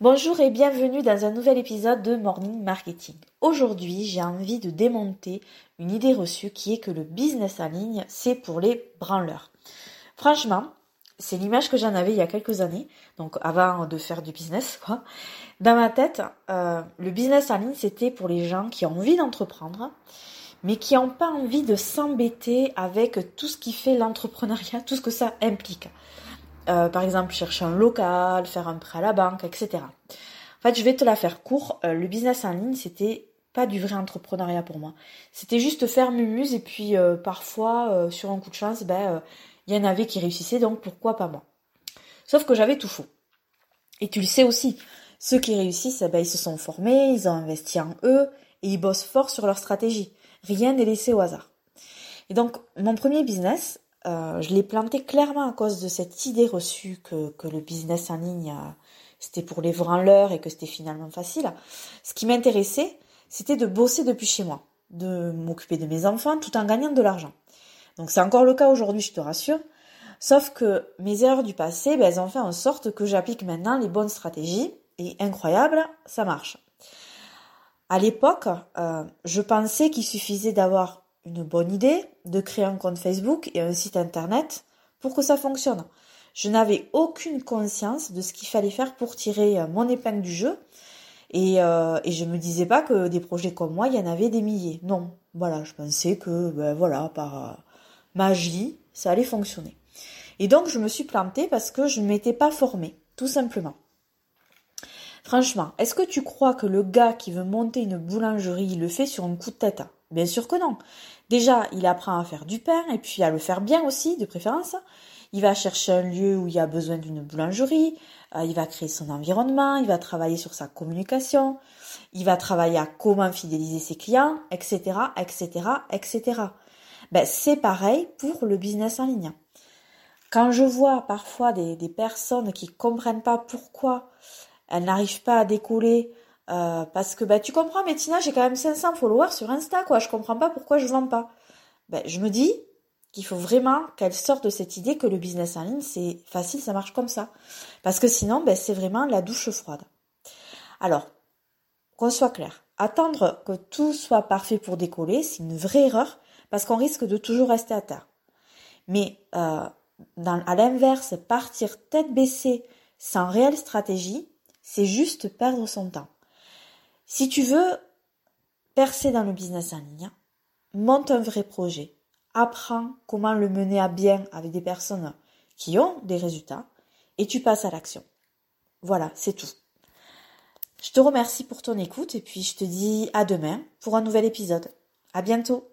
Bonjour et bienvenue dans un nouvel épisode de Morning Marketing. Aujourd'hui, j'ai envie de démonter une idée reçue qui est que le business en ligne, c'est pour les branleurs. Franchement, c'est l'image que j'en avais il y a quelques années, donc avant de faire du business, quoi. Dans ma tête, euh, le business en ligne, c'était pour les gens qui ont envie d'entreprendre, mais qui n'ont pas envie de s'embêter avec tout ce qui fait l'entrepreneuriat, tout ce que ça implique. Euh, par exemple, chercher un local, faire un prêt à la banque, etc. En fait, je vais te la faire court. Euh, le business en ligne, c'était pas du vrai entrepreneuriat pour moi. C'était juste faire mumuse et puis euh, parfois, sur un coup de chance, ben il y en avait qui réussissaient, donc pourquoi pas moi. Sauf que j'avais tout faux. Et tu le sais aussi, ceux qui réussissent, ben, ils se sont formés, ils ont investi en eux et ils bossent fort sur leur stratégie. Rien n'est laissé au hasard. Et donc, mon premier business, euh, je l'ai planté clairement à cause de cette idée reçue que, le business en ligne, euh, c'était pour les branleurs et que c'était finalement facile. Ce qui m'intéressait, c'était de bosser depuis chez moi, de m'occuper de mes enfants tout en gagnant de l'argent. Donc c'est encore le cas aujourd'hui, je te rassure. Sauf que mes erreurs du passé, ben, elles ont fait en sorte que j'applique maintenant les bonnes stratégies. Et incroyable, ça marche. À l'époque, euh, je pensais qu'il suffisait d'avoir une bonne idée de créer un compte Facebook et un site internet pour que ça fonctionne. Je n'avais aucune conscience de ce qu'il fallait faire pour tirer euh, mon épingle du jeu. Et, euh, et je me disais pas que des projets comme moi, il y en avait des milliers. Non, voilà, je pensais que, ben voilà, par euh, magie, ça allait fonctionner. Et donc, je me suis plantée parce que je ne m'étais pas formée, tout simplement. Franchement, est-ce que tu crois que le gars qui veut monter une boulangerie le fait sur un coup de tête? Bien sûr que non. Déjà, il apprend à faire du pain et puis à le faire bien aussi, de préférence. Il va chercher un lieu où il y a besoin d'une boulangerie, euh, il va créer son environnement, il va travailler sur sa communication, il va travailler à comment fidéliser ses clients, etc., etc., etc. Ben, c'est pareil pour le business en ligne. Quand je vois parfois des, personnes qui comprennent pas pourquoi elles n'arrivent pas à décoller euh, parce que bah tu comprends, mais Tina, j'ai quand même 500 followers sur Insta, quoi. Je comprends pas pourquoi je vends pas. Ben, je me dis qu'il faut vraiment qu'elle sorte de cette idée que le business en ligne c'est facile, ça marche comme ça. Parce que sinon, ben, c'est vraiment la douche froide. Alors, qu'on soit clair, attendre que tout soit parfait pour décoller, c'est une vraie erreur parce qu'on risque de toujours rester à terre. Mais euh, à l'inverse, partir tête baissée sans réelle stratégie, c'est juste perdre son temps. Si tu veux percer dans le business en ligne, monte un vrai projet, apprends comment le mener à bien avec des personnes qui ont des résultats et tu passes à l'action. Voilà, c'est tout. Je te remercie pour ton écoute et puis je te dis à demain pour un nouvel épisode. À bientôt!